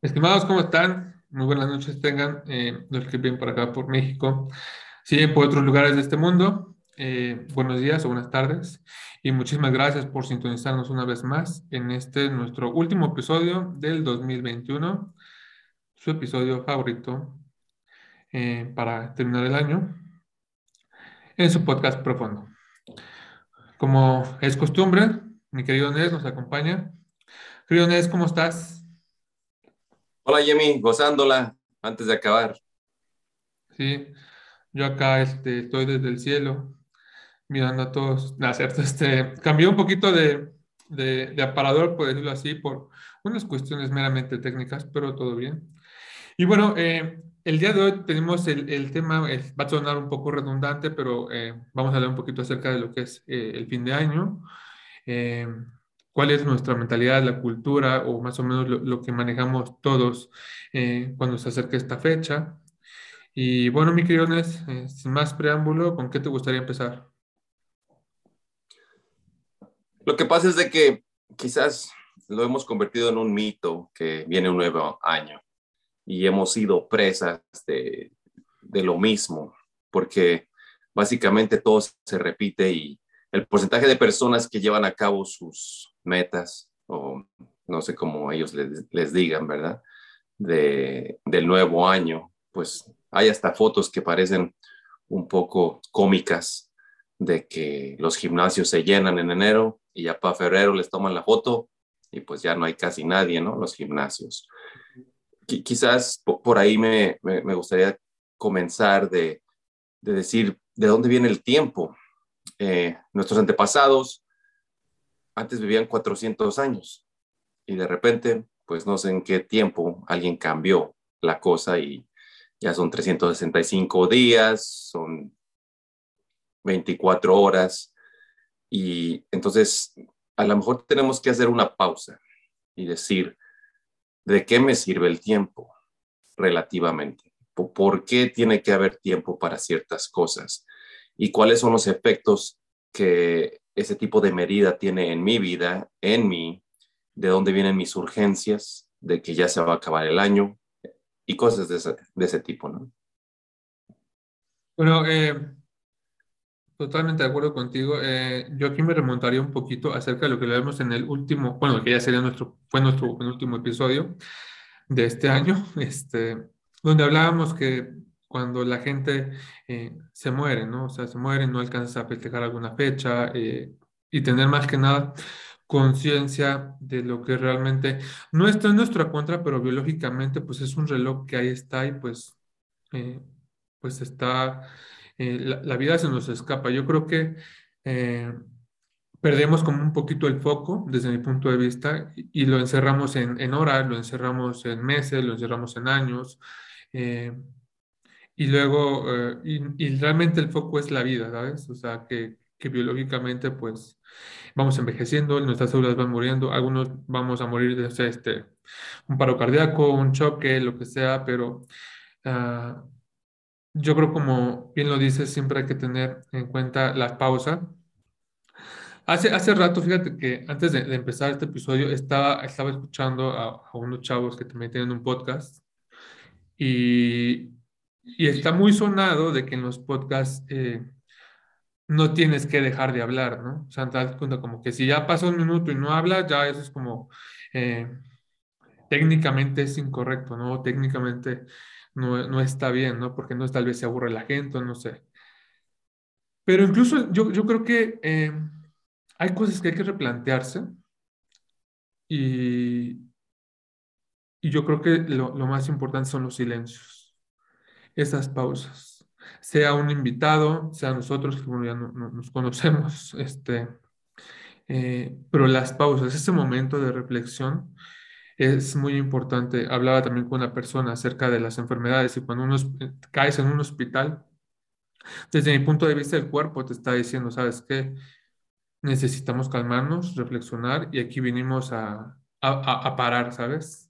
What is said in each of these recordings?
Estimados, ¿cómo están? Muy buenas noches tengan eh, los que vienen por acá, por México, sí, por otros lugares de este mundo. Eh, buenos días o buenas tardes y muchísimas gracias por sintonizarnos una vez más en este nuestro último episodio del 2021, su episodio favorito eh, para terminar el año en su podcast profundo. Como es costumbre, mi querido Nes nos acompaña. Querido Nes, ¿cómo estás? Hola Jimmy, gozándola antes de acabar. Sí, yo acá este, estoy desde el cielo mirando a todos. No, cierto, este, cambió un poquito de, de, aparador, por decirlo así, por unas cuestiones meramente técnicas, pero todo bien. Y bueno, eh, el día de hoy tenemos el, el tema, va a sonar un poco redundante, pero eh, vamos a hablar un poquito acerca de lo que es eh, el fin de año cuál es nuestra mentalidad, la cultura o más o menos lo, que manejamos todos eh, cuando se acerca esta fecha. Y bueno, mi querido eh, sin más preámbulo, ¿con qué te gustaría empezar? Lo que pasa es de que quizás lo hemos convertido en un mito que viene un nuevo año y hemos sido presas de, de lo mismo, porque básicamente todo se repite y el porcentaje de personas que llevan a cabo sus metas, o no sé cómo ellos les, digan, ¿verdad? De, del nuevo año, pues hay hasta fotos que parecen un poco cómicas de que los gimnasios se llenan en enero y ya para febrero les toman la foto y pues ya no hay casi nadie, ¿no? Los gimnasios. quizás por ahí me, me, gustaría comenzar de, de, decir de dónde viene el tiempo. Eh, nuestros antepasados antes vivían 400 años y de repente, pues no sé en qué tiempo alguien cambió la cosa y ya son 365 días, son 24 horas y entonces a lo mejor tenemos que hacer una pausa y decir, ¿de qué me sirve el tiempo relativamente? ¿Por qué tiene que haber tiempo para ciertas cosas? ¿Y cuáles son los efectos que ese tipo de medida tiene en mi vida, en mí, de dónde vienen mis urgencias, de que ya se va a acabar el año y cosas de ese, tipo, ¿no? Bueno, eh, totalmente de acuerdo contigo. Eh, yo aquí me remontaría un poquito acerca de lo que vemos en el último, bueno, que ya sería nuestro, fue nuestro último episodio de este año, este, donde hablábamos que cuando la gente eh, se muere, ¿no? O sea, se muere, no alcanza a festejar alguna fecha eh, y tener más que nada conciencia de lo que realmente no está en nuestra contra, pero biológicamente pues es un reloj que ahí está y pues, eh, pues está, la, vida se nos escapa. Yo creo que perdemos como un poquito el foco desde mi punto de vista y, lo encerramos en, en horas, lo encerramos en meses, lo encerramos en años y luego, eh, y, realmente el foco es la vida, ¿sabes? O sea, que, que biológicamente, pues, vamos envejeciendo, nuestras células van muriendo, algunos vamos a morir de este, un paro cardíaco, un choque, lo que sea, pero ah, yo creo, como bien lo dices, siempre hay que tener en cuenta la pausa. Hace, hace rato, fíjate que antes de, empezar este episodio, estaba, estaba escuchando a, a unos chavos que también tienen un podcast y y está muy sonado de que en los podcasts eh, no tienes que dejar de hablar, ¿no? O sea, te das cuenta como que si ya pasa un minuto y no hablas, ya eso es como eh, técnicamente es incorrecto, ¿no? Técnicamente no, no, está bien, ¿no? Porque no tal vez se aburre la gente, no sé. Pero incluso yo, yo creo que eh, hay cosas que hay que replantearse y, y yo creo que lo, lo más importante son los silencios esas pausas. Sea un invitado, sea nosotros, que bueno, ya no, nos conocemos, este, eh, pero las pausas, ese momento de reflexión es muy importante. Hablaba también con una persona acerca de las enfermedades y cuando uno eh, caes en un hospital, desde mi punto de vista el cuerpo te está diciendo, ¿sabes qué? Necesitamos calmarnos, reflexionar y aquí vinimos a, a, a parar, ¿sabes?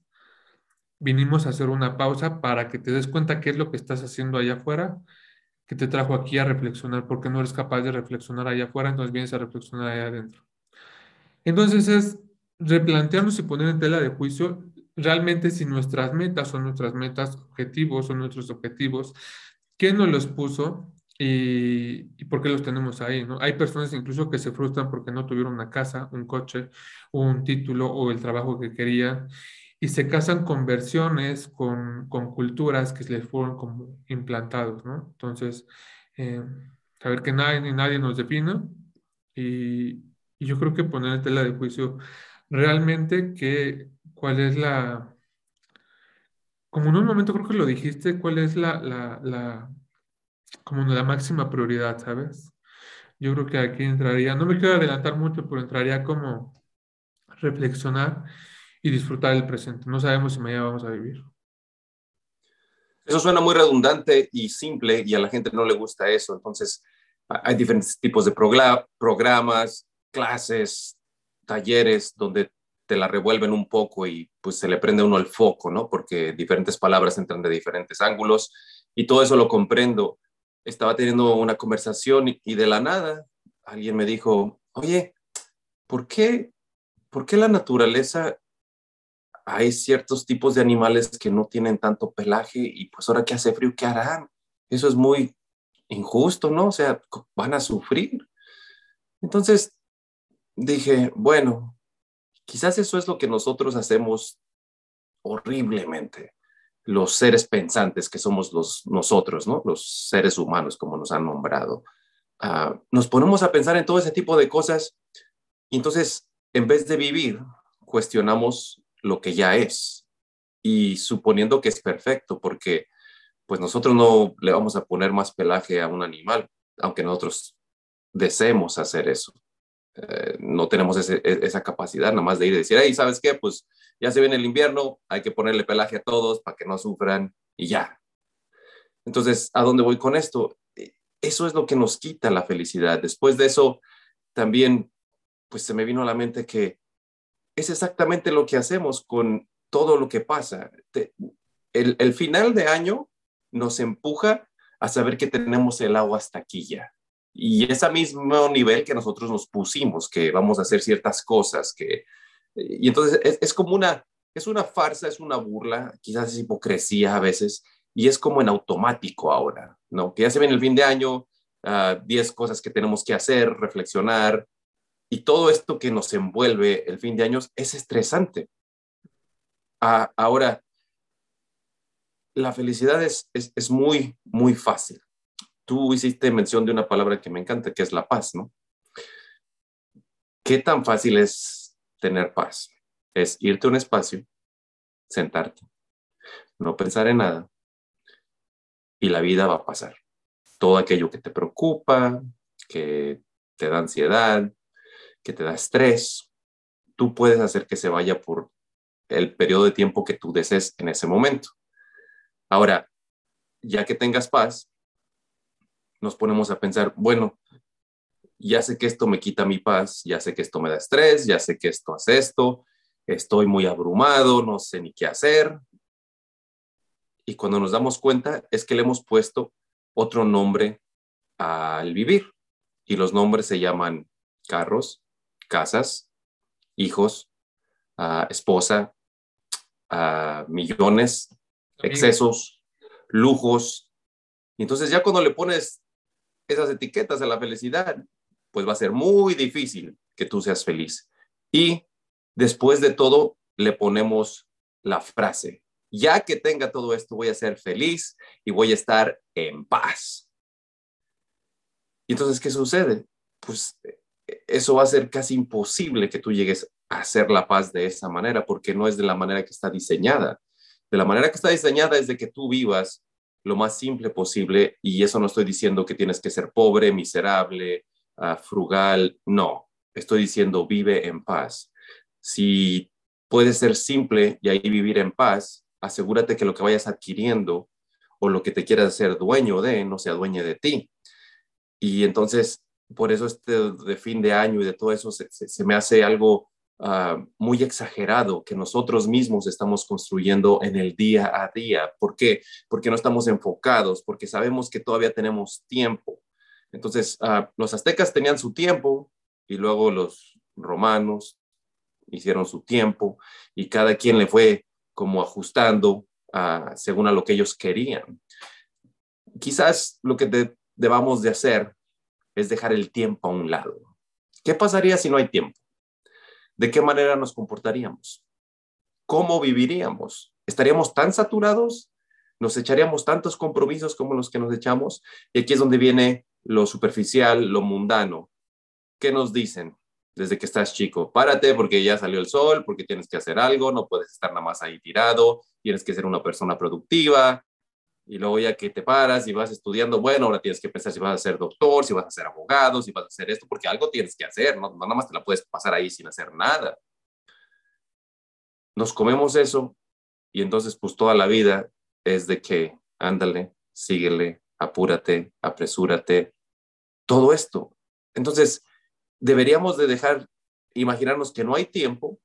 Vinimos a hacer una pausa para que te des cuenta qué es lo que estás haciendo allá afuera, que te trajo aquí a reflexionar, porque no eres capaz de reflexionar allá afuera, entonces vienes a reflexionar allá adentro. Entonces es replantearnos y poner en tela de juicio realmente si nuestras metas son nuestras metas, objetivos son nuestros objetivos, ¿quién nos los puso? Y, por qué los tenemos ahí, ¿no? Hay personas incluso que se frustran porque no tuvieron una casa, un coche, un título o el trabajo que querían y se casan con versiones, con, con culturas que les fueron como implantados, ¿no? Entonces, eh, saber que nadie ni nadie nos defina y, y, yo creo que poner en tela de juicio realmente que cuál es la, como en un momento creo que lo dijiste, cuál es la, la, la como la máxima prioridad, ¿sabes? Yo creo que aquí entraría, no me quiero adelantar mucho, pero entraría como reflexionar y disfrutar el presente. No sabemos si mañana vamos a vivir. Eso suena muy redundante y simple y a la gente no le gusta eso. Entonces, hay diferentes tipos de programas, clases, talleres donde te la revuelven un poco y pues se le prende uno el foco, ¿no? Porque diferentes palabras entran de diferentes ángulos y todo eso lo comprendo. Estaba teniendo una conversación y, de la nada alguien me dijo, oye, ¿por qué, ¿por qué la naturaleza hay ciertos tipos de animales que no tienen tanto pelaje y pues ahora que hace frío, ¿qué harán? Eso es muy injusto, ¿no? O sea, van a sufrir. Entonces dije, bueno, quizás eso es lo que nosotros hacemos horriblemente, los seres pensantes que somos los, nosotros, ¿no? Los seres humanos, como nos han nombrado. Ah, nos ponemos a pensar en todo ese tipo de cosas y entonces, en vez de vivir, cuestionamos lo que ya es y suponiendo que es perfecto, porque pues nosotros no le vamos a poner más pelaje a un animal, aunque nosotros deseemos hacer eso. Eh, no tenemos e, esa capacidad nada más de ir y decir, hey, ¿sabes qué? Pues ya se viene el invierno, hay que ponerle pelaje a todos para que no sufran y ya. Entonces, ¿a dónde voy con esto? E, eso es lo que nos quita la felicidad. Después de eso, también, pues se me vino a la mente que es exactamente lo que hacemos con todo lo que pasa. El, final de año nos empuja a saber que tenemos el agua hasta aquí ya. Y ese mismo nivel que nosotros nos pusimos, que vamos a hacer ciertas cosas, que... Y entonces es, como una, es una farsa, es una burla, quizás es hipocresía a veces, y es como en automático ahora, ¿no? Que ya se viene el fin de año, 10 ah, cosas que tenemos que hacer, reflexionar, y todo esto que nos envuelve el fin de años es estresante. Ah, ahora, la felicidad es, es, muy, muy fácil. Tú hiciste mención de una palabra que me encanta, que es la paz, ¿no? ¿Qué tan fácil es tener paz? Es irte a un espacio, sentarte, no pensar en nada y la vida va a pasar. Todo aquello que te preocupa, que te da ansiedad, que te da estrés, tú puedes hacer que se vaya por el periodo de tiempo que tú desees en ese momento. Ahora, ya que tengas paz, nos ponemos a pensar, bueno, ya sé que esto me quita mi paz, ya sé que esto me da estrés, ya sé que esto hace esto, estoy muy abrumado, no sé ni qué hacer. Y cuando nos damos cuenta es que le hemos puesto otro nombre al vivir. Y los nombres se llaman carros, casas, hijos, esposa, millones, excesos, lujos. Y entonces ya cuando le pones esas etiquetas a la felicidad, pues va a ser muy difícil que tú seas feliz. Y después de todo, le ponemos la frase, ya que tenga todo esto, voy a ser feliz y voy a estar en paz. Y entonces, ¿qué sucede? Pues eso va a ser casi imposible que tú llegues a hacer la paz de esa manera, porque no es de la manera que está diseñada. De la manera que está diseñada es de que tú vivas lo más simple posible, y eso no estoy diciendo que tienes que ser pobre, miserable, ah, frugal, no, estoy diciendo vive en paz. Si puedes ser simple y ahí vivir en paz, asegúrate que lo que vayas adquiriendo o lo que te quieras ser dueño de no sea dueño de ti. Y entonces por eso este de fin de año y de todo eso se, me hace algo ah, muy exagerado que nosotros mismos estamos construyendo en el día a día. ¿Por qué? Porque no estamos enfocados, porque sabemos que todavía tenemos tiempo. Entonces, ah, los aztecas tenían su tiempo y luego los romanos hicieron su tiempo y cada quien le fue como ajustando según a lo que ellos querían. Quizás lo que debamos de hacer es dejar el tiempo a un lado. ¿Qué pasaría si no hay tiempo? ¿De qué manera nos comportaríamos? ¿Cómo viviríamos? ¿Estaríamos tan saturados? ¿Nos echaríamos tantos compromisos como los que nos echamos? Y aquí es donde viene lo superficial, lo mundano. ¿Qué nos dicen desde que estás chico? Párate porque ya salió el sol, porque tienes que hacer algo, no puedes estar nada más ahí tirado, tienes que ser una persona productiva, y luego ya que te paras y vas estudiando, bueno, ahora tienes que pensar si vas a ser doctor, si vas a ser abogado, si vas a hacer esto, porque algo tienes que hacer, no, nada más te la puedes pasar ahí sin hacer nada. Nos comemos eso y entonces pues toda la vida es de que ándale, síguele, apúrate, apresúrate, todo esto. Entonces, deberíamos de dejar, imaginarnos que no hay tiempo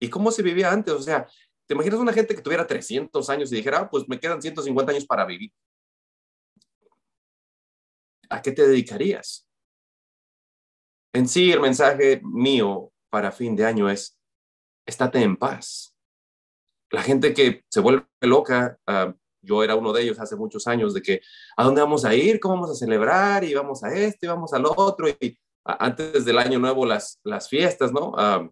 y cómo se vivía antes, o sea, ¿Te imaginas una gente que tuviera 300 años y dijera, ah, pues me quedan 150 años para vivir? ¿A qué te dedicarías? En sí, el mensaje mío para fin de año es, estate en paz. La gente que se vuelve loca, ah, yo era uno de ellos hace muchos años, de que, ¿a dónde vamos a ir? ¿Cómo vamos a celebrar? Y vamos a esto y vamos al otro. Y antes del año nuevo, las, las fiestas, ¿no? Ah,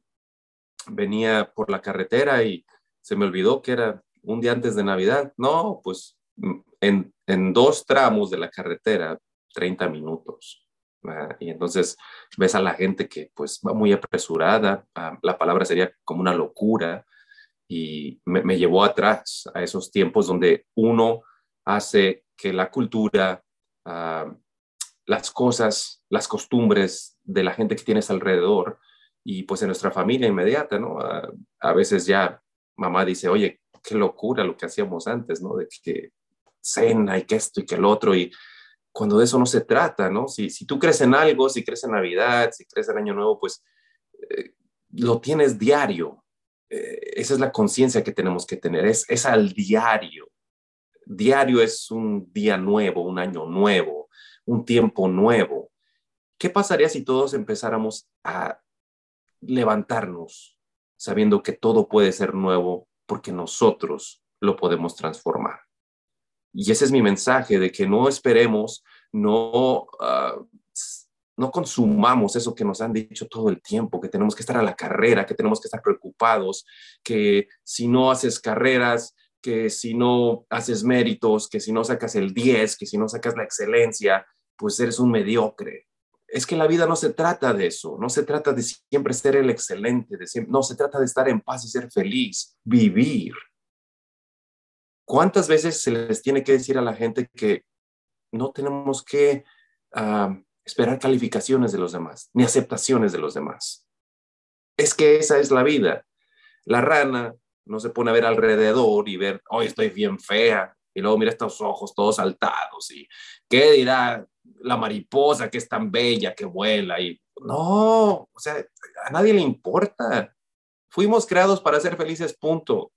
venía por la carretera y se me olvidó que era un día antes de Navidad. No, pues mm, en, en dos tramos de la carretera, 30 minutos. Y entonces ves a la gente que pues va muy apresurada, ah, la palabra sería como una locura, y me, llevó atrás a esos tiempos donde uno hace que la cultura, ah, las cosas, las costumbres de la gente que tienes alrededor y pues en nuestra familia inmediata, ¿no? Ah, a veces ya mamá dice, oye, qué locura lo que hacíamos antes, ¿no? De que cena y que esto y que el otro, y cuando de eso no se trata, ¿no? Si, si tú crees en algo, si crees en Navidad, si crees en Año Nuevo, pues eh, lo tienes diario. Eh, esa es la conciencia que tenemos que tener, es, es al diario. Diario es un día nuevo, un año nuevo, un tiempo nuevo. ¿Qué pasaría si todos empezáramos a levantarnos sabiendo que todo puede ser nuevo porque nosotros lo podemos transformar. Y ese es mi mensaje de que no esperemos, no, ah, no consumamos eso que nos han dicho todo el tiempo, que tenemos que estar a la carrera, que tenemos que estar preocupados, que si no haces carreras, que si no haces méritos, que si no sacas el 10, que si no sacas la excelencia, pues eres un mediocre es que la vida no se trata de eso, no se trata de siempre ser el excelente, no se trata de estar en paz y ser feliz, vivir. ¿Cuántas veces se les tiene que decir a la gente que no tenemos que esperar calificaciones de los demás, ni aceptaciones de los demás? Es que esa es la vida. La rana no se pone a ver alrededor y ver, hoy estoy bien fea, y luego mira estos ojos todos saltados y qué dirá la mariposa que es tan bella que vuela y no, o sea, a nadie le importa. Fuimos creados para ser felices, punto.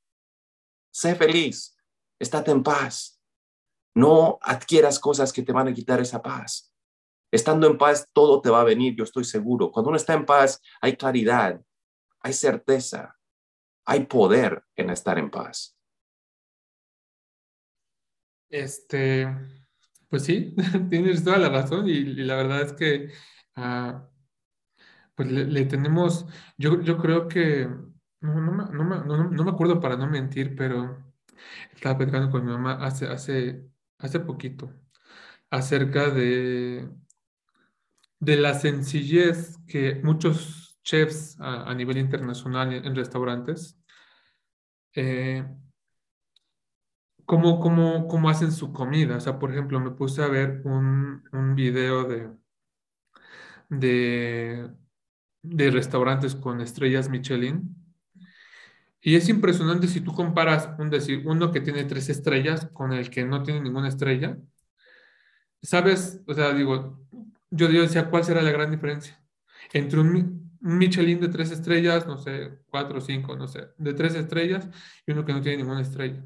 Sé feliz, estate en paz. No adquieras cosas que te van a quitar esa paz. Estando en paz, todo te va a venir, yo estoy seguro. Cuando uno está en paz, hay claridad, hay certeza, hay poder en estar en paz. Este, pues sí, tienes toda la razón y, la verdad es que ah, pues le, tenemos, yo, yo creo que, no, no, no, no, me acuerdo para no mentir, pero estaba platicando con mi mamá hace, hace, hace poquito acerca de, de la sencillez que muchos chefs a, nivel internacional en, restaurantes eh, cómo, cómo, cómo hacen su comida. O sea, por ejemplo, me puse a ver un, un video de, de, de restaurantes con estrellas Michelin. Y es impresionante si tú comparas, un decir, uno que tiene tres estrellas con el que no tiene ninguna estrella. ¿Sabes? O sea, digo, yo, decía, ¿cuál será la gran diferencia? Entre un, Michelin de tres estrellas, no sé, cuatro o cinco, no sé, de tres estrellas y uno que no tiene ninguna estrella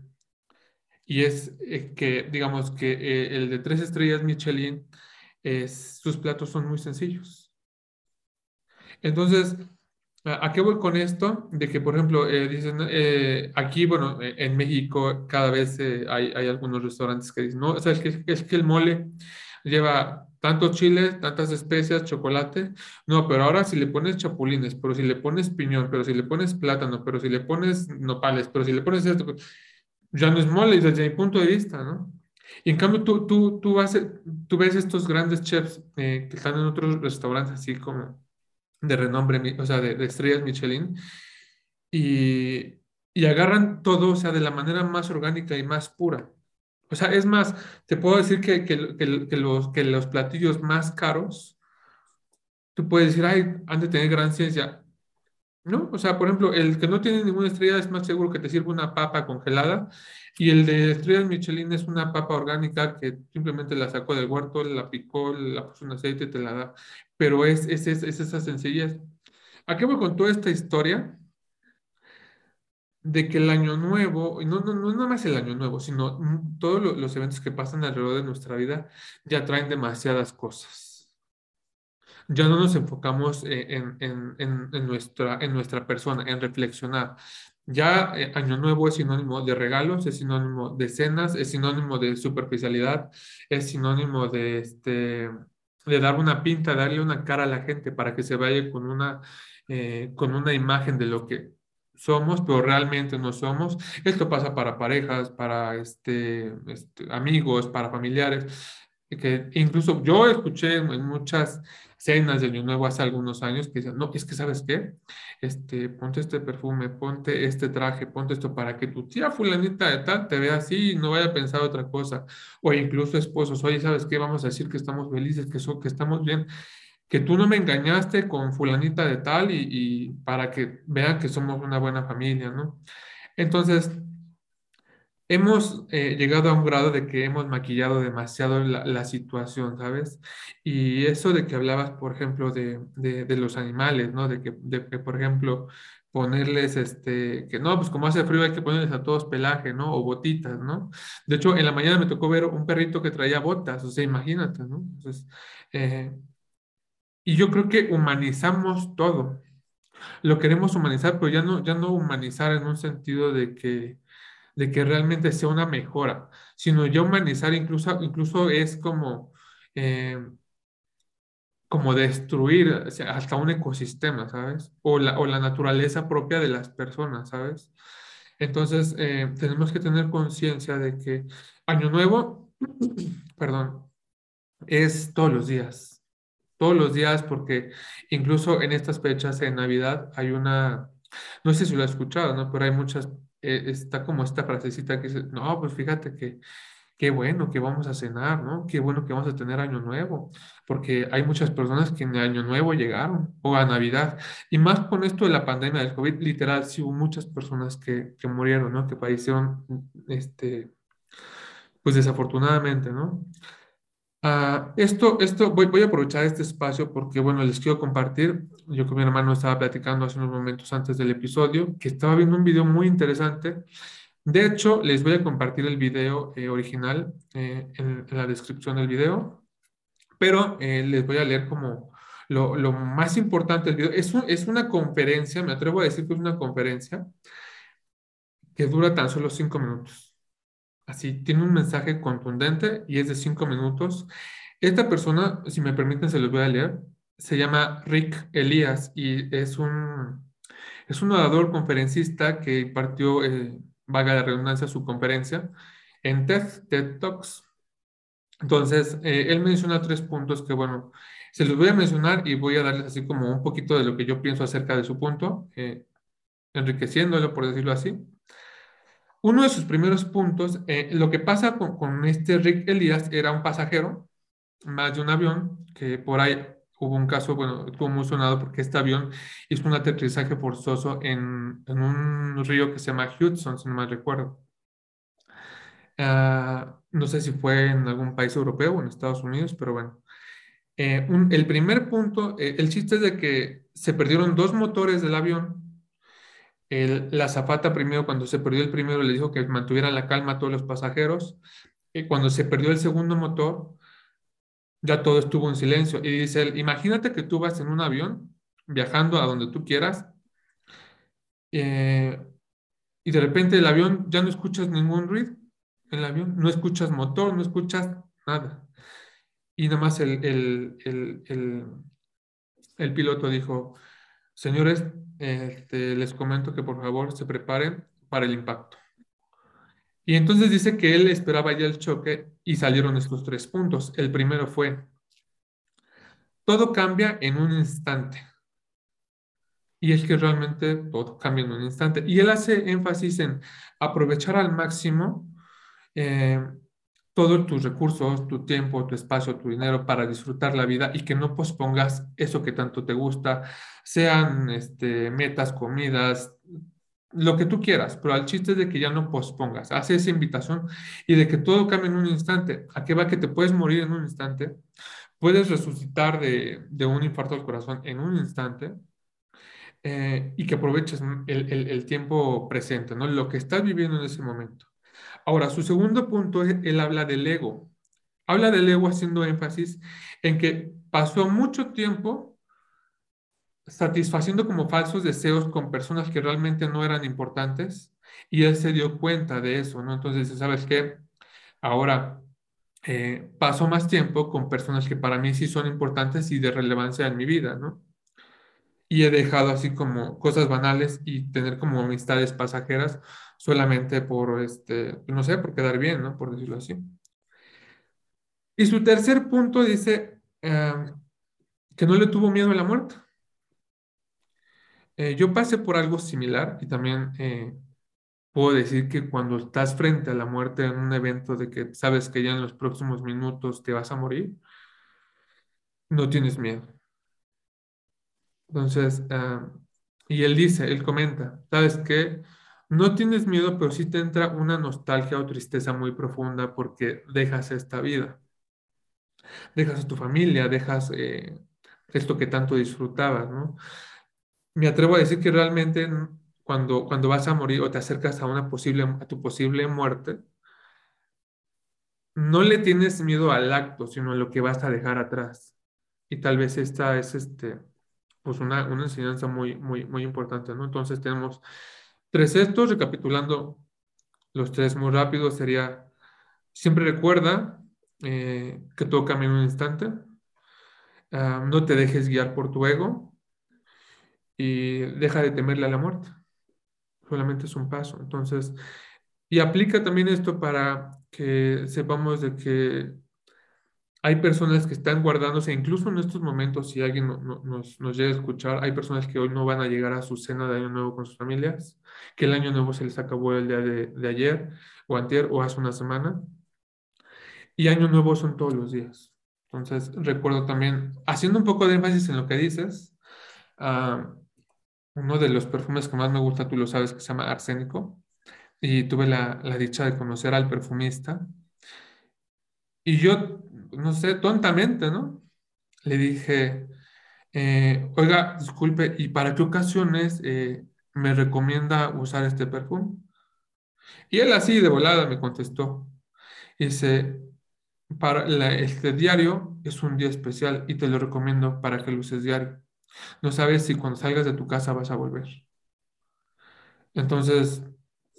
y es eh, que, digamos que eh, el de tres estrellas Michelin, sus platos son muy sencillos. Entonces, ¿A qué voy con esto? De que, por ejemplo, eh, dicen, aquí, bueno, en México cada vez hay, hay, algunos restaurantes que dicen, no, o sea, es que, es que el mole lleva tantos chiles, tantas especias, chocolate. No, pero ahora si le pones chapulines, pero si le pones piñón, pero si le pones plátano, pero si le pones nopales, pero si le pones esto, ya no es mole desde mi punto de vista, ¿no? Y en cambio tú, tú, tú, tú ves estos grandes chefs que están en otros restaurantes así como de renombre, o sea, de, estrellas Michelin, y, y, agarran todo, o sea, de la manera más orgánica y más pura. O sea, es más, te puedo decir que, que, que, los, que los platillos más caros, tú puedes decir, ay, han de tener gran ciencia. ¿No? O sea, por ejemplo, el que no tiene ninguna estrella es más seguro que te sirva una papa congelada y el de estrellas Michelin es una papa orgánica que simplemente la sacó del huerto, la picó, la puso en aceite y te la da pero es, es, es, es esa sencillez. ¿A qué voy con toda esta historia? De que el año nuevo, y no, no, no nada más el año nuevo, sino todos los eventos que pasan alrededor de nuestra vida ya traen demasiadas cosas. Ya no nos enfocamos eh, en, nuestra, persona, en reflexionar. Ya eh, Año Nuevo es sinónimo de regalos, es sinónimo de cenas, es sinónimo de superficialidad, es sinónimo de, este, dar una pinta, darle una cara a la gente para que se vaya con una, eh, con una imagen de lo que somos, pero realmente no somos. Esto pasa para parejas, para este, este amigos, para familiares, que incluso yo escuché en muchas cenas de Año Nuevo hace algunos años que decían, no, es que sabes qué, este, ponte este perfume, ponte este traje, ponte esto para que tu tía fulanita de tal te vea así y no vaya a pensar otra cosa. O incluso esposos, oye, ¿sabes qué? Vamos a decir que estamos felices, que, que estamos bien, que tú no me engañaste con fulanita de tal y, y para que vean que somos una buena familia, ¿no? Entonces, hemos eh, llegado a un grado de que hemos maquillado demasiado la, situación, ¿sabes? Y eso de que hablabas, por ejemplo, de, de, los animales, ¿no? De que, de que, por ejemplo, ponerles, este, que no, pues como hace frío hay que ponerles a todos pelaje, ¿no? O botitas, ¿no? De hecho, en la mañana me tocó ver un perrito que traía botas, o sea, imagínate, ¿no? Entonces, eh, y yo creo que humanizamos todo. Lo queremos humanizar, pero ya no, ya no humanizar en un sentido de que de que realmente sea una mejora, sino ya humanizar incluso, incluso es como, eh, como destruir hasta un ecosistema, ¿sabes? O la, o la naturaleza propia de las personas, ¿sabes? Entonces, eh, tenemos que tener conciencia de que Año Nuevo, perdón, es todos los días, todos los días, porque incluso en estas fechas, en Navidad, hay una, no sé si lo has escuchado, ¿no? Pero hay muchas eh, está como esta frasecita que dice, no, pues fíjate que qué bueno que vamos a cenar, ¿no? Qué bueno que vamos a tener año nuevo, porque hay muchas personas que en año nuevo llegaron o a Navidad. Y más con esto de la pandemia del COVID, literal, sí hubo muchas personas que, que murieron, ¿no? Que padecieron, este, pues desafortunadamente, ¿no? Ah, esto, esto voy, voy, a aprovechar este espacio porque, bueno, les quiero compartir. Yo con mi hermano estaba platicando hace unos momentos antes del episodio que estaba viendo un video muy interesante. De hecho, les voy a compartir el video eh, original eh, en, la descripción del video, pero eh, les voy a leer como lo, lo, más importante del video. Es, es una conferencia, me atrevo a decir que es una conferencia que dura tan solo cinco minutos. Así, tiene un mensaje contundente y es de cinco minutos. Esta persona, si me permiten, se los voy a leer. Se llama Rick Elías y es un, es un orador conferencista que impartió, eh, vaga la redundancia, su conferencia en TED, TED Talks. Entonces, eh, él menciona tres puntos que, bueno, se los voy a mencionar y voy a darles así como un poquito de lo que yo pienso acerca de su punto, eh, enriqueciéndolo, por decirlo así. Uno de sus primeros puntos, eh, lo que pasa con, este Rick Elías era un pasajero, más de un avión, que por ahí hubo un caso, bueno, estuvo muy sonado porque este avión hizo un aterrizaje forzoso en, un río que se llama Hudson, si no mal recuerdo. Ah, no sé si fue en algún país europeo o en Estados Unidos, pero bueno. Eh, el primer punto, eh, el chiste es de que se perdieron dos motores del avión la zafata primero, cuando se perdió el primero, le dijo que mantuvieran la calma a todos los pasajeros. Y cuando se perdió el segundo motor, ya todo estuvo en silencio. Y dice él, imagínate que tú vas en un avión viajando a donde tú quieras eh, y de repente el avión ya no escuchas ningún ruido en el avión, no escuchas motor, no escuchas nada. Y nada más el, el, piloto dijo, señores, este, les comento que por favor se preparen para el impacto. Y entonces dice que él esperaba ya el choque y salieron estos tres puntos. El primero fue, todo cambia en un instante. Y es que realmente todo cambia en un instante. Y él hace énfasis en aprovechar al máximo eh, todos tus recursos, tu tiempo, tu espacio, tu dinero para disfrutar la vida y que no pospongas eso que tanto te gusta, sean este, metas, comidas, lo que tú quieras, pero al chiste es de que ya no pospongas, hace esa invitación y de que todo cambie en un instante. ¿A qué va que te puedes morir en un instante? Puedes resucitar de, un infarto al corazón en un instante eh, y que aproveches el, el tiempo presente, ¿no? Lo que estás viviendo en ese momento. Ahora, su segundo punto, es, él habla del ego. Habla del ego haciendo énfasis en que pasó mucho tiempo satisfaciendo como falsos deseos con personas que realmente no eran importantes y él se dio cuenta de eso, ¿no? Entonces, ¿sabes qué? Ahora eh, paso más tiempo con personas que para mí sí son importantes y de relevancia en mi vida, ¿no? Y he dejado así como cosas banales y tener como amistades pasajeras solamente por, este, no sé, por quedar bien, ¿no? Por decirlo así. Y su tercer punto dice em, que no le tuvo miedo a la muerte. Eh, yo pasé por algo similar y también eh, puedo decir que cuando estás frente a la muerte en un evento de que sabes que ya en los próximos minutos te vas a morir, no tienes miedo. Entonces, em, y él dice, él comenta, ¿sabes qué? No tienes miedo, pero sí te entra una nostalgia o tristeza muy profunda porque dejas esta vida. Dejas a tu familia, dejas eh, esto que tanto disfrutabas, ¿no? Me atrevo a decir que realmente cuando, cuando vas a morir o te acercas a, una posible, a tu posible muerte, no le tienes miedo al acto, sino a lo que vas a dejar atrás. Y tal vez esta es este, pues una, una enseñanza muy, muy, muy importante, ¿no? Entonces tenemos Tres estos, recapitulando los tres muy rápido, sería, siempre recuerda eh, que todo cambia en un instante, ah, no te dejes guiar por tu ego y deja de temerle a la muerte. Solamente es un paso. Entonces, y aplica también esto para que sepamos de que hay personas que están guardándose, incluso en estos momentos, si alguien nos, nos, llega a escuchar, hay personas que hoy no van a llegar a su cena de Año Nuevo con sus familias, que el Año Nuevo se les acabó el día de, ayer, o antier, o hace una semana. Y Año Nuevo son todos los días. Entonces, recuerdo también, haciendo un poco de énfasis en lo que dices, ah, uno de los perfumes que más me gusta, tú lo sabes, que se llama Arsénico, y tuve la, la dicha de conocer al perfumista. Y yo no sé, tontamente, ¿no? Le dije, eh, oiga, disculpe, ¿y para qué ocasiones eh, me recomienda usar este perfume? Y él así de volada me contestó. Dice, para este diario es un día especial y te lo recomiendo para que lo uses diario. No sabes si cuando salgas de tu casa vas a volver. Entonces,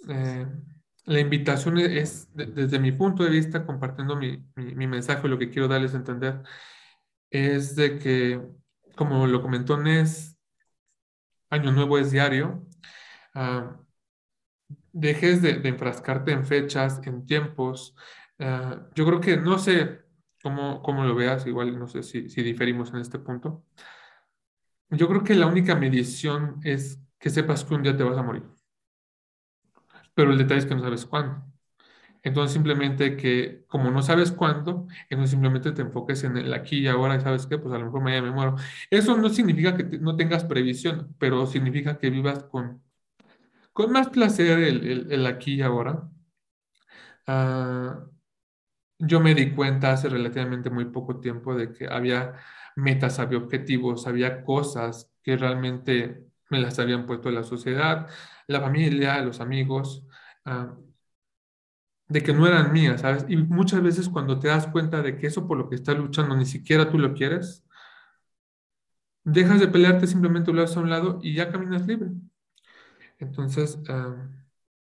eh, la invitación es, desde mi punto de vista, compartiendo mi, mi, mensaje, lo que quiero darles a entender, es de que, como lo comentó Nes, Año Nuevo es diario, ah, dejes de, enfrascarte en fechas, en tiempos. Ah, yo creo que, no sé cómo, cómo, lo veas, igual no sé si, si diferimos en este punto. Yo creo que la única medición es que sepas que un día te vas a morir pero el detalle es que no sabes cuándo. Entonces simplemente que como no sabes cuándo, entonces simplemente te enfoques en el aquí y ahora y sabes qué, pues a lo mejor mañana me muero. Eso no significa que no tengas previsión, pero significa que vivas con, con más placer el, el, aquí y ahora. Ah, yo me di cuenta hace relativamente muy poco tiempo de que había metas, había objetivos, había cosas que realmente me las habían puesto la sociedad, la familia, los amigos, ah, de que no eran mías, ¿sabes? Y muchas veces cuando te das cuenta de que eso por lo que estás luchando ni siquiera tú lo quieres, dejas de pelearte, simplemente lo a un lado y ya caminas libre. Entonces,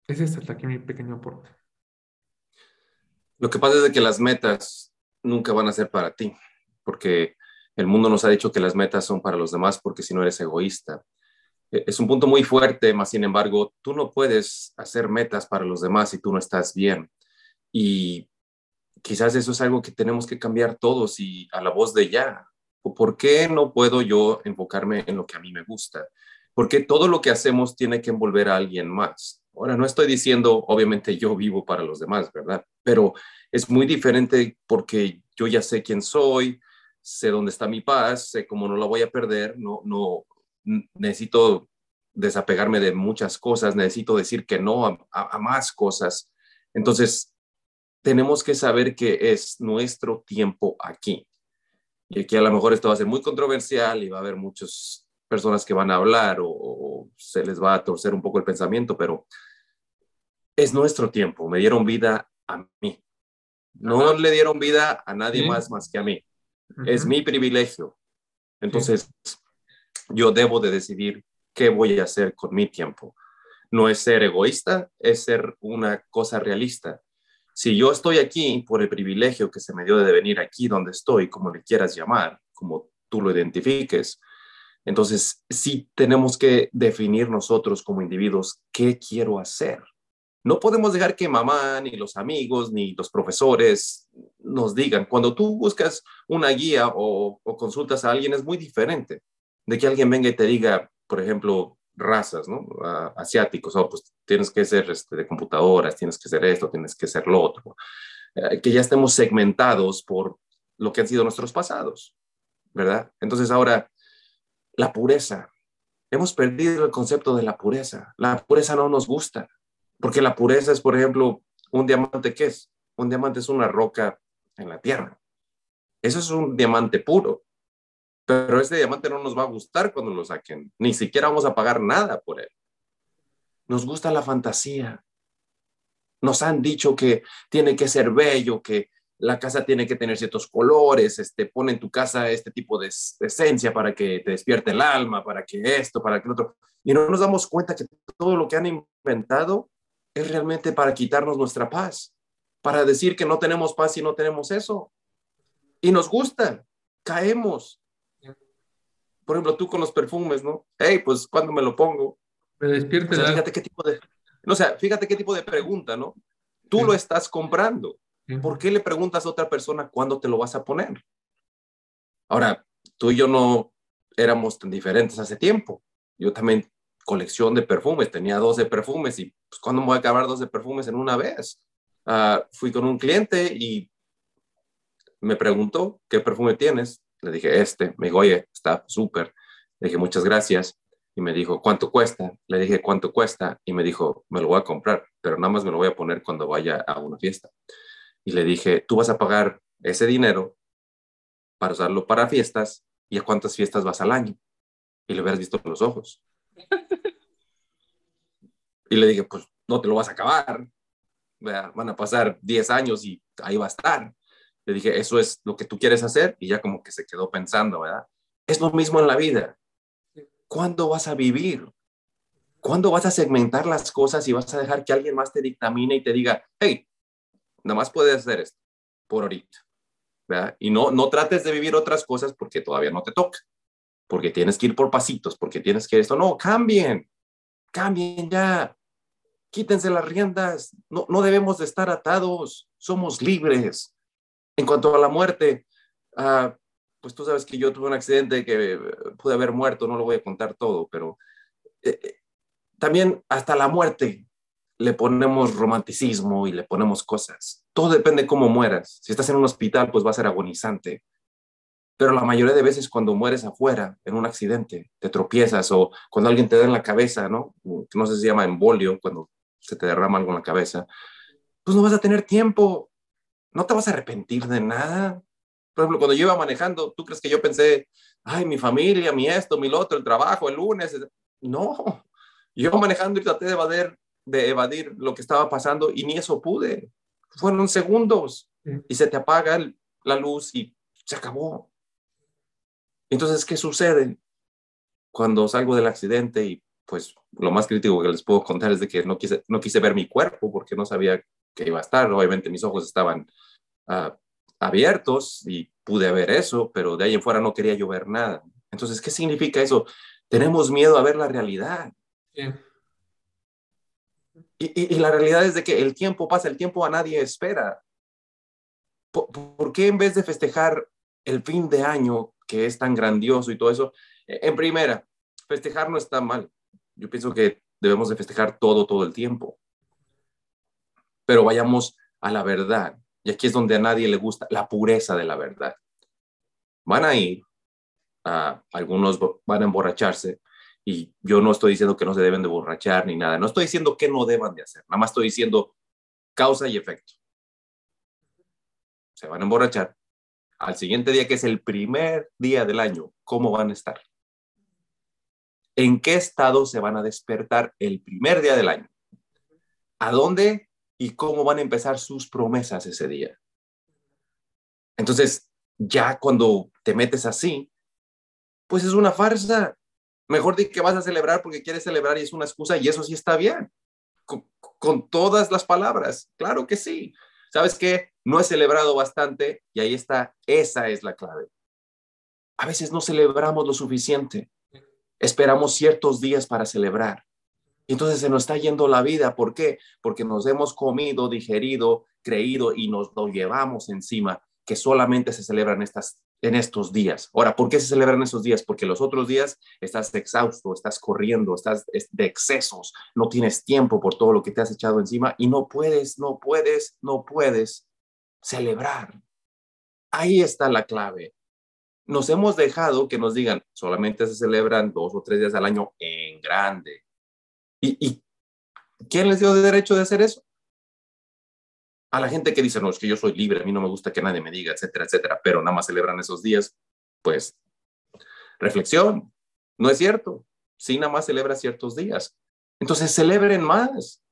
ese es hasta aquí mi pequeño aporte. Lo que pasa es que las metas nunca van a ser para ti, porque el mundo nos ha dicho que las metas son para los demás porque si no eres egoísta. E, es un punto muy fuerte, más sin embargo, tú no puedes hacer metas para los demás si tú no estás bien. Y quizás eso es algo que tenemos que cambiar todos y a la voz de ya. ¿Por qué no puedo yo enfocarme en lo que a mí me gusta? Porque todo lo que hacemos tiene que envolver a alguien más. Ahora, no estoy diciendo, obviamente yo vivo para los demás, ¿verdad? Pero es muy diferente porque yo ya sé quién soy, sé dónde está mi paz, sé cómo no la voy a perder, no, no, necesito desapegarme de muchas cosas, necesito decir que no a, a más cosas. Entonces, tenemos que saber que es nuestro tiempo aquí. Y aquí a lo mejor esto va a ser muy controversial y va a haber muchas personas que van a hablar o, se les va a torcer un poco el pensamiento, pero es nuestro tiempo. Me dieron vida a mí. No le dieron vida a nadie más más que a mí. Es mi privilegio. Entonces, yo debo de decidir qué voy a hacer con mi tiempo. No es ser egoísta, es ser una cosa realista. Si yo estoy aquí por el privilegio que se me dio de venir aquí donde estoy, como le quieras llamar, como tú lo identifiques, entonces sí tenemos que definir nosotros como individuos qué quiero hacer. No podemos dejar que mamá, ni los amigos, ni los profesores nos digan. Cuando tú buscas una guía o, o consultas a alguien es muy diferente de que alguien venga y te diga, por ejemplo, razas, ¿no? asiáticos, o pues tienes que ser este, de computadoras, tienes que ser esto, tienes que ser lo otro. Eh, que ya estemos segmentados por lo que han sido nuestros pasados, ¿verdad? Entonces ahora, la pureza. Hemos perdido el concepto de la pureza. La pureza no nos gusta, porque la pureza es, por ejemplo, un diamante, ¿qué es? Un diamante es una roca en la tierra. Eso es un diamante puro pero ese diamante no nos va a gustar cuando lo saquen, ni siquiera vamos a pagar nada por él. Nos gusta la fantasía. Nos han dicho que tiene que ser bello, que la casa tiene que tener ciertos colores, este, pone en tu casa este tipo de, esencia para que te despierte el alma, para que esto, para que lo otro. Y no nos damos cuenta que todo lo que han inventado es realmente para quitarnos nuestra paz, para decir que no tenemos paz y no tenemos eso. Y nos gusta, caemos, por ejemplo, tú con los perfumes, ¿no? Hey, pues, ¿cuándo me lo pongo? Me despierte. fíjate qué tipo de, o sea, fíjate qué tipo de pregunta, ¿no? Tú lo estás comprando. ¿Por qué le preguntas a otra persona cuándo te lo vas a poner? Ahora, tú y yo no éramos tan diferentes hace tiempo. Yo también colección de perfumes, tenía 12 perfumes y pues, ¿cuándo me voy a acabar 12 perfumes en una vez? Ah, fui con un cliente y me preguntó, ¿qué perfume tienes? Le dije, este. Me dijo, oye, está súper. Le dije, muchas gracias. Y me dijo, ¿cuánto cuesta? Le dije, ¿cuánto cuesta? Y me dijo, me lo voy a comprar, pero nada más me lo voy a poner cuando vaya a una fiesta. Y le dije, tú vas a pagar ese dinero para usarlo para fiestas y a cuántas fiestas vas al año. Y le hubieras visto los ojos. y le dije, pues no te lo vas a acabar. Van a pasar 10 años y ahí va a estar. Le dije, eso es lo que tú quieres hacer y ya como que se quedó pensando, ¿verdad? Es lo mismo en la vida. ¿Cuándo vas a vivir? ¿Cuándo vas a segmentar las cosas y vas a dejar que alguien más te dictamine y te diga, hey, nada más puedes hacer esto por ahorita? ¿verdad? Y no, no trates de vivir otras cosas porque todavía no te toca, porque tienes que ir por pasitos, porque tienes que esto. No, cambien, cambien ya, quítense las riendas, no, no debemos de estar atados, somos libres. En cuanto a la muerte, ah, pues tú sabes que yo tuve un accidente que pude haber muerto, no lo voy a contar todo, pero eh, eh, también hasta la muerte le ponemos romanticismo y le ponemos cosas. Todo depende de cómo mueras. Si estás en un hospital, pues va a ser agonizante. Pero la mayoría de veces cuando mueres afuera, en un accidente, te tropiezas o cuando alguien te da en la cabeza, ¿no? No sé si se llama embolio, cuando se te derrama algo en la cabeza, pues no vas a tener tiempo no te vas a arrepentir de nada. Por ejemplo, cuando yo iba manejando, ¿tú crees que yo pensé, ay, mi familia, mi esto, mi lo otro, el trabajo, el lunes? No, yo manejando y traté de evadir, de evadir lo que estaba pasando y ni eso pude. Fueron segundos y se te apaga la luz y se acabó. Entonces, ¿qué sucede? Cuando salgo del accidente y pues lo más crítico que les puedo contar es de que no quise, no quise ver mi cuerpo porque no sabía que iba a estar. Obviamente mis ojos estaban uh, abiertos y pude ver eso, pero de ahí en fuera no quería yo ver nada. Entonces, ¿qué significa eso? Tenemos miedo a ver la realidad. Y, y, y, la realidad es de que el tiempo pasa, el tiempo a nadie espera. ¿Por, ¿Por, qué en vez de festejar el fin de año, que es tan grandioso y todo eso, en primera, festejar no está mal. Yo pienso que debemos de festejar todo, todo el tiempo. Pero vayamos a la verdad. Y aquí es donde a nadie le gusta la pureza de la verdad. Van a ir, algunos van a emborracharse, y yo no estoy diciendo que no se deben de borrachar ni nada. No estoy diciendo que no deban de hacer. Nada más estoy diciendo causa y efecto. Se van a emborrachar. Al siguiente día, que es el primer día del año, ¿cómo van a estar? ¿En qué estado se van a despertar el primer día del año? ¿A dónde y cómo van a empezar sus promesas ese día. Entonces, ya cuando te metes así, pues es una farsa. Mejor di que vas a celebrar porque quieres celebrar y es una excusa y eso sí está bien. Con, con todas las palabras, claro que sí. ¿Sabes qué? No he celebrado bastante y ahí está, esa es la clave. A veces no celebramos lo suficiente. Esperamos ciertos días para celebrar. Entonces se nos está yendo la vida. ¿Por qué? Porque nos hemos comido, digerido, creído y nos lo llevamos encima que solamente se celebran estas, en estos días. Ahora, ¿por qué se celebran esos días? Porque los otros días estás exhausto, estás corriendo, estás de excesos, no tienes tiempo por todo lo que te has echado encima y no puedes, no puedes, no puedes celebrar. Ahí está la clave. Nos hemos dejado que nos digan, solamente se celebran dos o tres días al año en grande ¿Y, quién les dio derecho de hacer eso? A la gente que dice, no, es que yo soy libre, a mí no me gusta que nadie me diga, etcétera, etcétera, pero nada más celebran esos días, pues, reflexión, no es cierto, sí nada más celebra ciertos días. Entonces, celebren más.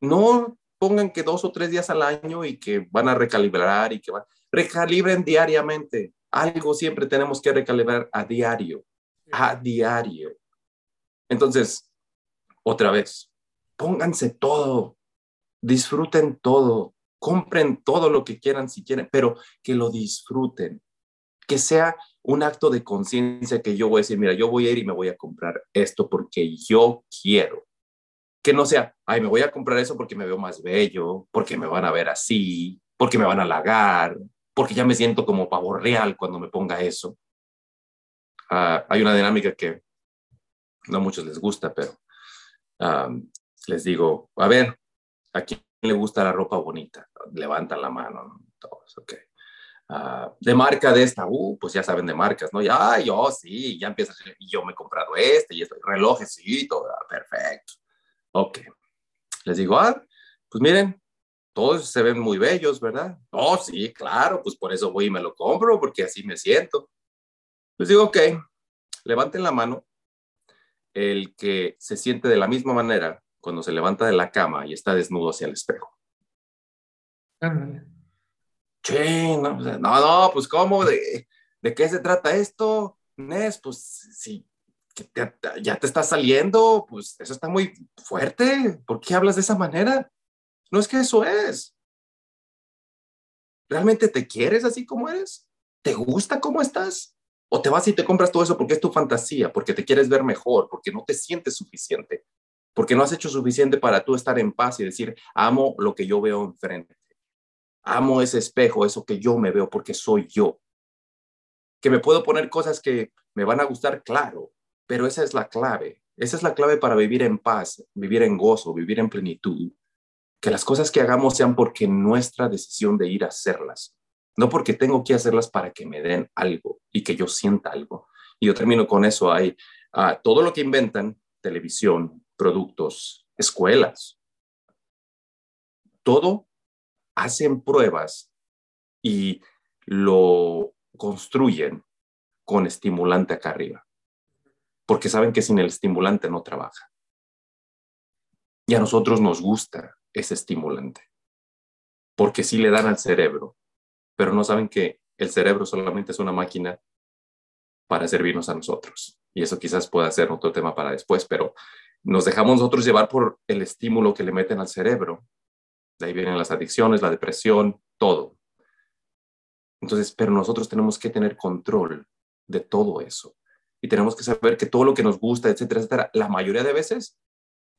No pongan que dos o tres días al año y que van a recalibrar y que van, recalibren diariamente. Algo siempre tenemos que recalibrar a diario, a diario. Entonces, otra vez, pónganse todo, disfruten todo, compren todo lo que quieran si quieren, pero que lo disfruten, que sea un acto de conciencia que yo voy a decir, mira, yo voy a ir y me voy a comprar esto porque yo quiero. Que no sea, ay, me voy a comprar eso porque me veo más bello, porque me van a ver así, porque me van a halagar, porque ya me siento como pavo real cuando me ponga eso. Uh, hay una dinámica que no a muchos les gusta, pero les digo, a ver, ¿a quién le gusta la ropa bonita? Levantan la mano, todos, ok. Uh, de marca de esta, uh, pues ya saben de marcas, ¿no? Ya, yo sí, ya empieza, yo me he comprado este y este relojesito, ah, perfecto. Ok. Les digo, ah, pues miren, todos se ven muy bellos, ¿verdad? Oh, sí, claro, pues por eso voy y me lo compro, porque así me siento. Les digo, ok, levanten la mano el que se siente de la misma manera cuando se levanta de la cama y está desnudo hacia el espejo. Sí, no, no, pues ¿cómo? ¿De, ¿De qué se trata esto? Nes, pues si ya te está saliendo, pues eso está muy fuerte. ¿Por qué hablas de esa manera? No es que eso es. ¿Realmente te quieres así como eres? ¿Te gusta cómo estás? O te vas y te compras todo eso porque es tu fantasía, porque te quieres ver mejor, porque no te sientes suficiente, porque no has hecho suficiente para tú estar en paz y decir, amo lo que yo veo enfrente. Amo ese espejo, eso que yo me veo porque soy yo. Que me puedo poner cosas que me van a gustar, claro, pero esa es la clave. Esa es la clave para vivir en paz, vivir en gozo, vivir en plenitud. Que las cosas que hagamos sean porque nuestra decisión de ir a hacerlas no porque tengo que hacerlas para que me den algo y que yo sienta algo. Y yo termino con eso. Hay uh, todo lo que inventan, televisión, productos, escuelas, todo hacen pruebas y lo construyen con estimulante acá arriba, porque saben que sin el estimulante no trabaja. Y a nosotros nos gusta ese estimulante, porque si le dan al cerebro pero no saben que el cerebro solamente es una máquina para servirnos a nosotros. Y eso quizás pueda ser otro tema para después, pero nos dejamos nosotros llevar por el estímulo que le meten al cerebro. De ahí vienen las adicciones, la depresión, todo. Entonces, pero nosotros tenemos que tener control de todo eso. Y tenemos que saber que todo lo que nos gusta, etcétera, etcétera, la mayoría de veces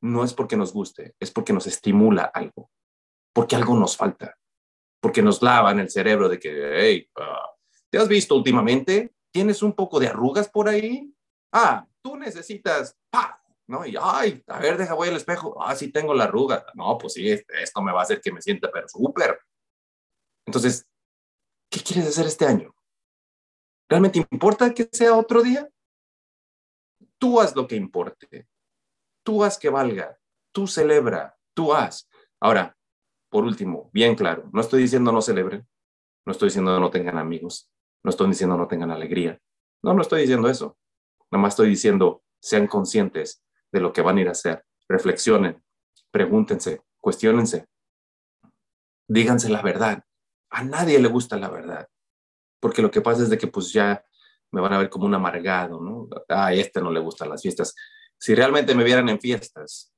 no es porque nos guste, es porque nos estimula algo, porque algo nos falta, porque nos lavan el cerebro de que, hey, ah, ¿te has visto últimamente? ¿Tienes un poco de arrugas por ahí? Ah, tú necesitas, ¿no? Y, ay, a ver, deja, voy al espejo. Ah, sí tengo la arruga. No, pues sí, esto me va a hacer que me sienta, pero súper. Entonces, ¿qué quieres hacer este año? ¿Realmente importa que sea otro día? Tú haz lo que importe. Tú haz que valga. Tú celebra. Tú haz. Ahora, por último, bien claro, no estoy diciendo no celebren. No estoy diciendo no tengan amigos. No estoy diciendo no tengan alegría. No, no estoy diciendo eso. Nada más estoy diciendo sean conscientes de lo que van a ir a hacer. Reflexionen, pregúntense, cuestionense. Díganse la verdad. A nadie le gusta la verdad. Porque lo que pasa es de que pues ya me van a ver como un amargado, ¿no? A este no le gustan las fiestas. Si realmente me vieran en fiestas,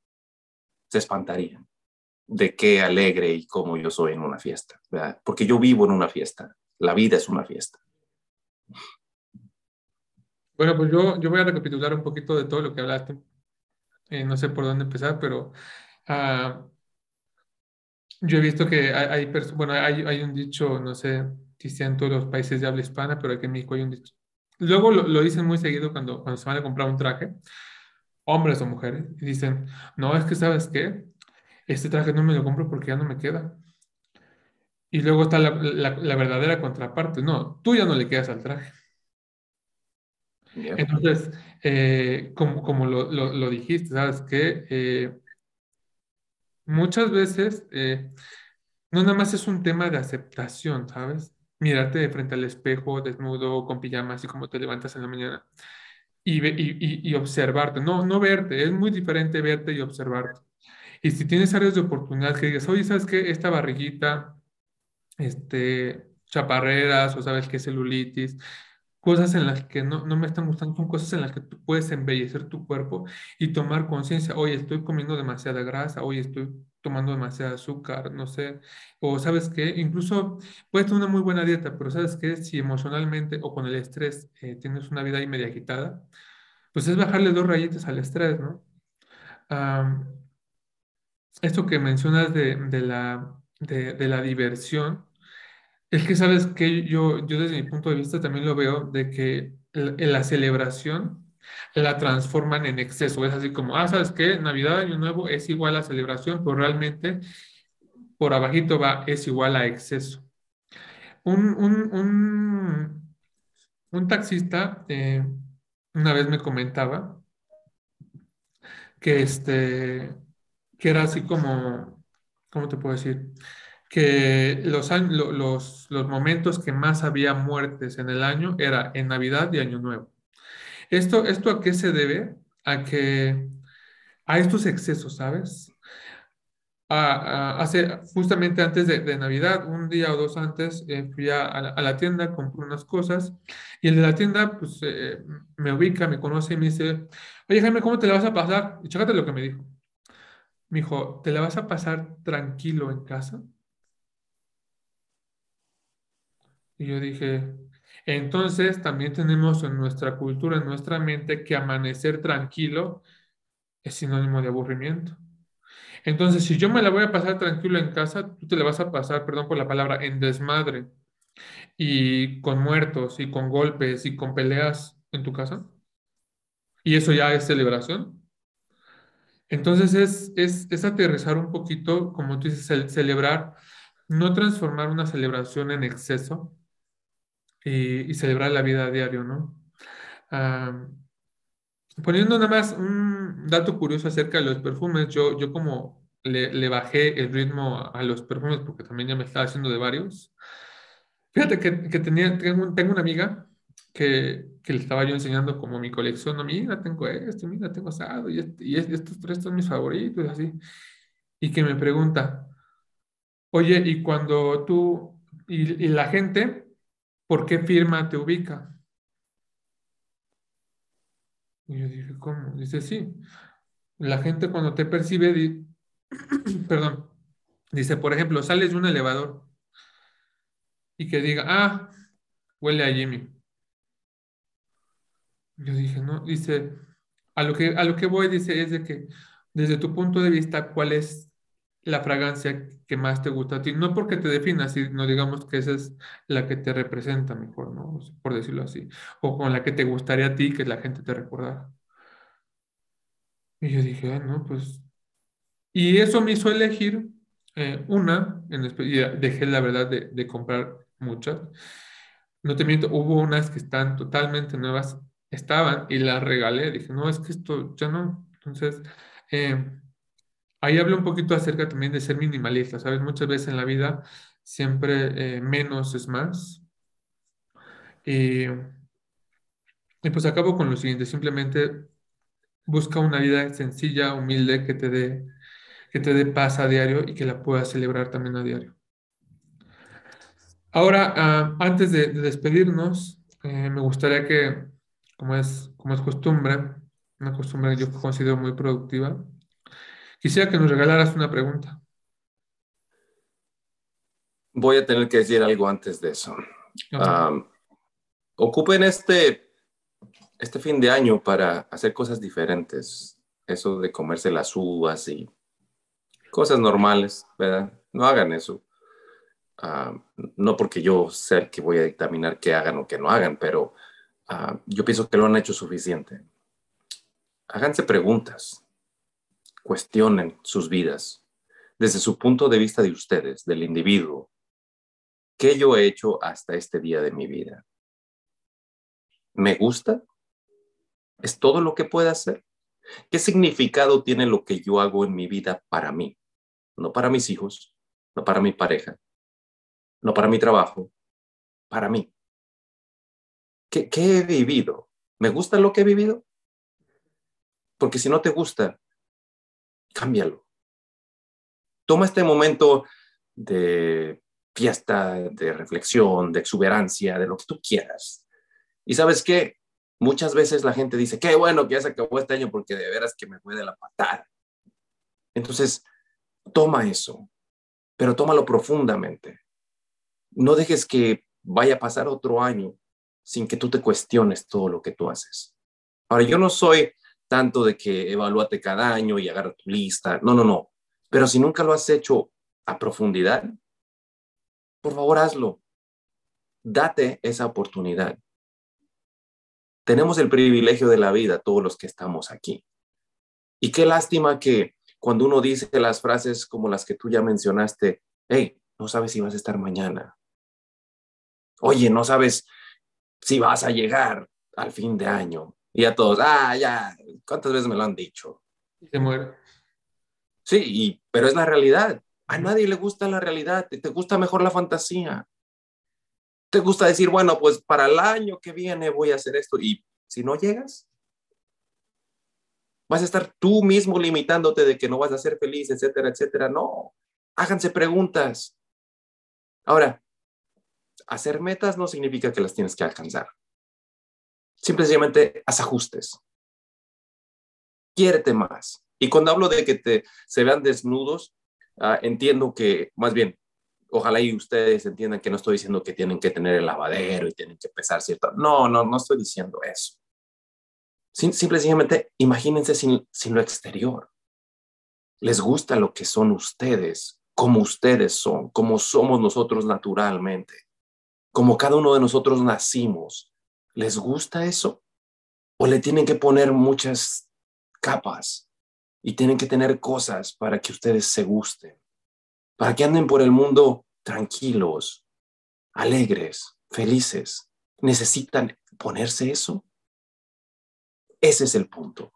se espantarían de qué alegre y cómo yo soy en una fiesta, ¿verdad? Porque yo vivo en una fiesta. La vida es una fiesta. Bueno, pues yo, yo voy a recapitular un poquito de todo lo que hablaste. Eh, no sé por dónde empezar, pero uh, yo he visto que hay, hay bueno, hay, hay, un dicho, no sé si sea en todos los países de habla hispana, pero aquí en México hay un dicho. Luego lo, lo dicen muy seguido cuando, cuando se van a comprar un traje, hombres o mujeres, y dicen, no, es que sabes qué, este traje no me lo compro porque ya no me queda. Y luego está la, la, la verdadera contraparte, no, tú ya no le quedas al traje. Entonces, eh, como, como lo, lo, lo, dijiste, ¿sabes qué? Eh, muchas veces eh, no nada más es un tema de aceptación, ¿sabes? Mirarte de frente al espejo, desnudo, con pijama, así como te levantas en la mañana, y, y, y, observarte, no, no verte, es muy diferente verte y observarte. Y si tienes áreas de oportunidad que digas, oye, ¿sabes qué? Esta barriguita, este, chaparreras, o sabes qué celulitis, cosas en las que no, no, me están gustando, son cosas en las que tú puedes embellecer tu cuerpo y tomar conciencia, oye, estoy comiendo demasiada grasa, oye, estoy tomando demasiado azúcar, no sé, o sabes qué, incluso puedes tener una muy buena dieta, pero sabes qué, si emocionalmente o con el estrés eh, tienes una vida ahí media agitada, pues es bajarle dos rayitas al estrés, ¿no? Esto que mencionas de, de la, de, de la diversión, es que sabes que yo, yo desde mi punto de vista también lo veo de que la, celebración la transforman en exceso. Es así como, ah, ¿sabes qué? Navidad, Año Nuevo es igual a celebración, pero realmente por abajito va, es igual a exceso. Un, un, un, taxista eh, una vez me comentaba que, este, que era así como, ¿cómo te puedo decir? que los, los, los momentos que más había muertes en el año era en Navidad y Año Nuevo. ¿Esto, esto a qué se debe? A que a estos excesos, ¿sabes? hace, justamente antes de, Navidad, un día o dos antes, eh, fui a, la tienda, compré unas cosas y el de la tienda pues eh, me ubica, me conoce y me dice, oye Jaime, ¿cómo te la vas a pasar? Y chécate lo que me dijo. Me dijo, ¿te la vas a pasar tranquilo en casa? Y yo dije, entonces también tenemos en nuestra cultura, en nuestra mente, que amanecer tranquilo es sinónimo de aburrimiento. Entonces, si yo me la voy a pasar tranquilo en casa, tú te la vas a pasar, perdón por la palabra, en desmadre y con muertos y con golpes y con peleas en tu casa. Y eso ya es celebración. Entonces es, es, es aterrizar un poquito, como tú dices, celebrar, no transformar una celebración en exceso, y, celebrar la vida a diario, ¿no? poniendo nada más un dato curioso acerca de los perfumes, yo, yo como le, le, bajé el ritmo a los perfumes porque también ya me estaba haciendo de varios. Fíjate que, que tenía, tengo, tengo, una amiga que, que, le estaba yo enseñando como mi colección, no, mira, tengo esto, mira, tengo asado, y, este, estos tres son mis favoritos, así. Y que me pregunta, oye, y cuando tú, y, y la gente ¿por qué firma te ubica? Y yo dije, ¿cómo? Dice, sí, la gente cuando te percibe, perdón, dice, por ejemplo, sales de un elevador y que diga, ah, huele a Jimmy. Yo dije, no, dice, a lo que, a lo que voy, dice, es de que desde tu punto de vista, ¿cuál es la fragancia que más te gusta a ti? No porque te definas, sino digamos que esa es la que te representa mejor, ¿no? Por decirlo así. O con la que te gustaría a ti que la gente te recordara. Y yo dije, ah, no, pues... Y eso me hizo elegir eh, una, en dejé la verdad de, de comprar muchas. No te miento, hubo unas que están totalmente nuevas, estaban y las regalé. Dije, no, es que esto ya no. Entonces, eh, ahí hablo un poquito acerca también de ser minimalista, ¿sabes? Muchas veces en la vida siempre eh, menos es más. Y, y pues acabo con lo siguiente, simplemente busca una vida sencilla, humilde, que te dé que te dé paz a diario y que la puedas celebrar también a diario. Ahora, ah, antes de, despedirnos, eh, me gustaría que, como es, como es costumbre, una costumbre que yo considero muy productiva, quisiera que nos regalaras una pregunta. Voy a tener que decir algo antes de eso. ocupen este, este fin de año para hacer cosas diferentes. Eso de comerse las uvas y cosas normales, ¿verdad? No hagan eso. Ah, no porque yo sea el que voy a dictaminar qué hagan o qué no hagan, pero ah, yo pienso que lo han hecho suficiente. Háganse preguntas, cuestionen sus vidas desde su punto de vista de ustedes, del individuo. ¿Qué yo he hecho hasta este día de mi vida? ¿Me gusta? ¿Es todo lo que puedo hacer? ¿Qué significado tiene lo que yo hago en mi vida para mí? No para mis hijos, no para mi pareja, no para mi trabajo, para mí. ¿Qué, he vivido? ¿Me gusta lo que he vivido? Porque si no te gusta, cámbialo. Toma este momento de fiesta, de reflexión, de exuberancia, de lo que tú quieras. Y sabes qué? Muchas veces la gente dice, qué bueno que ya se acabó este año porque de veras que me puede la patada. Entonces, toma eso, pero tómalo profundamente no dejes que vaya a pasar otro año sin que tú te cuestiones todo lo que tú haces. Ahora, yo no soy tanto de que evalúate cada año y agarra tu lista. No, no, no. Pero si nunca lo has hecho a profundidad, por favor hazlo. Date esa oportunidad. Tenemos el privilegio de la vida, todos los que estamos aquí. Y qué lástima que cuando uno dice las frases como las que tú ya mencionaste, hey, no sabes si vas a estar mañana, oye, no sabes si vas a llegar al fin de año. Y a todos, ah, ya, ¿cuántas veces me lo han dicho? Se muere. Sí, pero es la realidad. A nadie le gusta la realidad, te gusta mejor la fantasía. Te gusta decir, bueno, pues para el año que viene voy a hacer esto. Y si no llegas, vas a estar tú mismo limitándote de que no vas a ser feliz, etcétera, etcétera. No, háganse preguntas. Ahora, hacer metas no significa que las tienes que alcanzar. Simplemente haz ajustes. Quiérete más. Y cuando hablo de que te, se vean desnudos, ah, entiendo que, más bien, ojalá y ustedes entiendan que no estoy diciendo que tienen que tener el lavadero y tienen que pesar cierto. No, no, no estoy diciendo eso. simplemente imagínense sin, sin lo exterior. Les gusta lo que son ustedes, como ustedes son, como somos nosotros naturalmente como cada uno de nosotros nacimos, ¿les gusta eso? ¿O le tienen que poner muchas capas y tienen que tener cosas para que ustedes se gusten? Para que anden por el mundo tranquilos, alegres, felices. ¿Necesitan ponerse eso? Ese es el punto.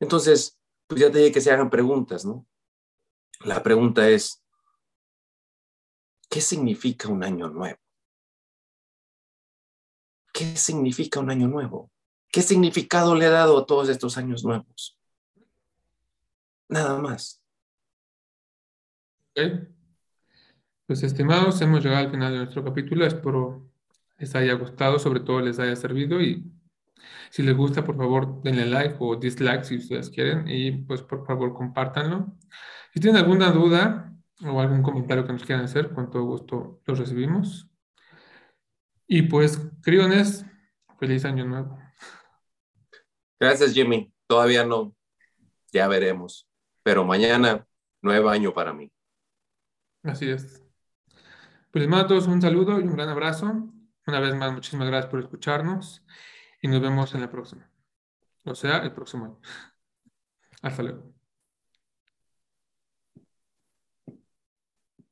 Entonces, pues ya te dije que se hagan preguntas, ¿no? La pregunta es, ¿qué significa un año nuevo? ¿Qué significa un año nuevo? ¿Qué significado le ha dado a todos estos años nuevos? Nada más. Pues estimados, hemos llegado al final de nuestro capítulo. Espero les haya gustado, sobre todo les haya servido y Si les gusta, por favor, denle like o dislike si ustedes quieren y pues por favor compártanlo. Si tienen alguna duda o algún comentario que nos quieran hacer, con todo gusto los recibimos. Y pues, criones, feliz año nuevo. Gracias, Jimmy. Todavía no, ya veremos. Pero mañana, nuevo año para mí. Así es. Pues les mando a todos un saludo y un gran abrazo. Una vez más, muchísimas gracias por escucharnos y nos vemos en la próxima. O sea, el próximo año. Hasta luego.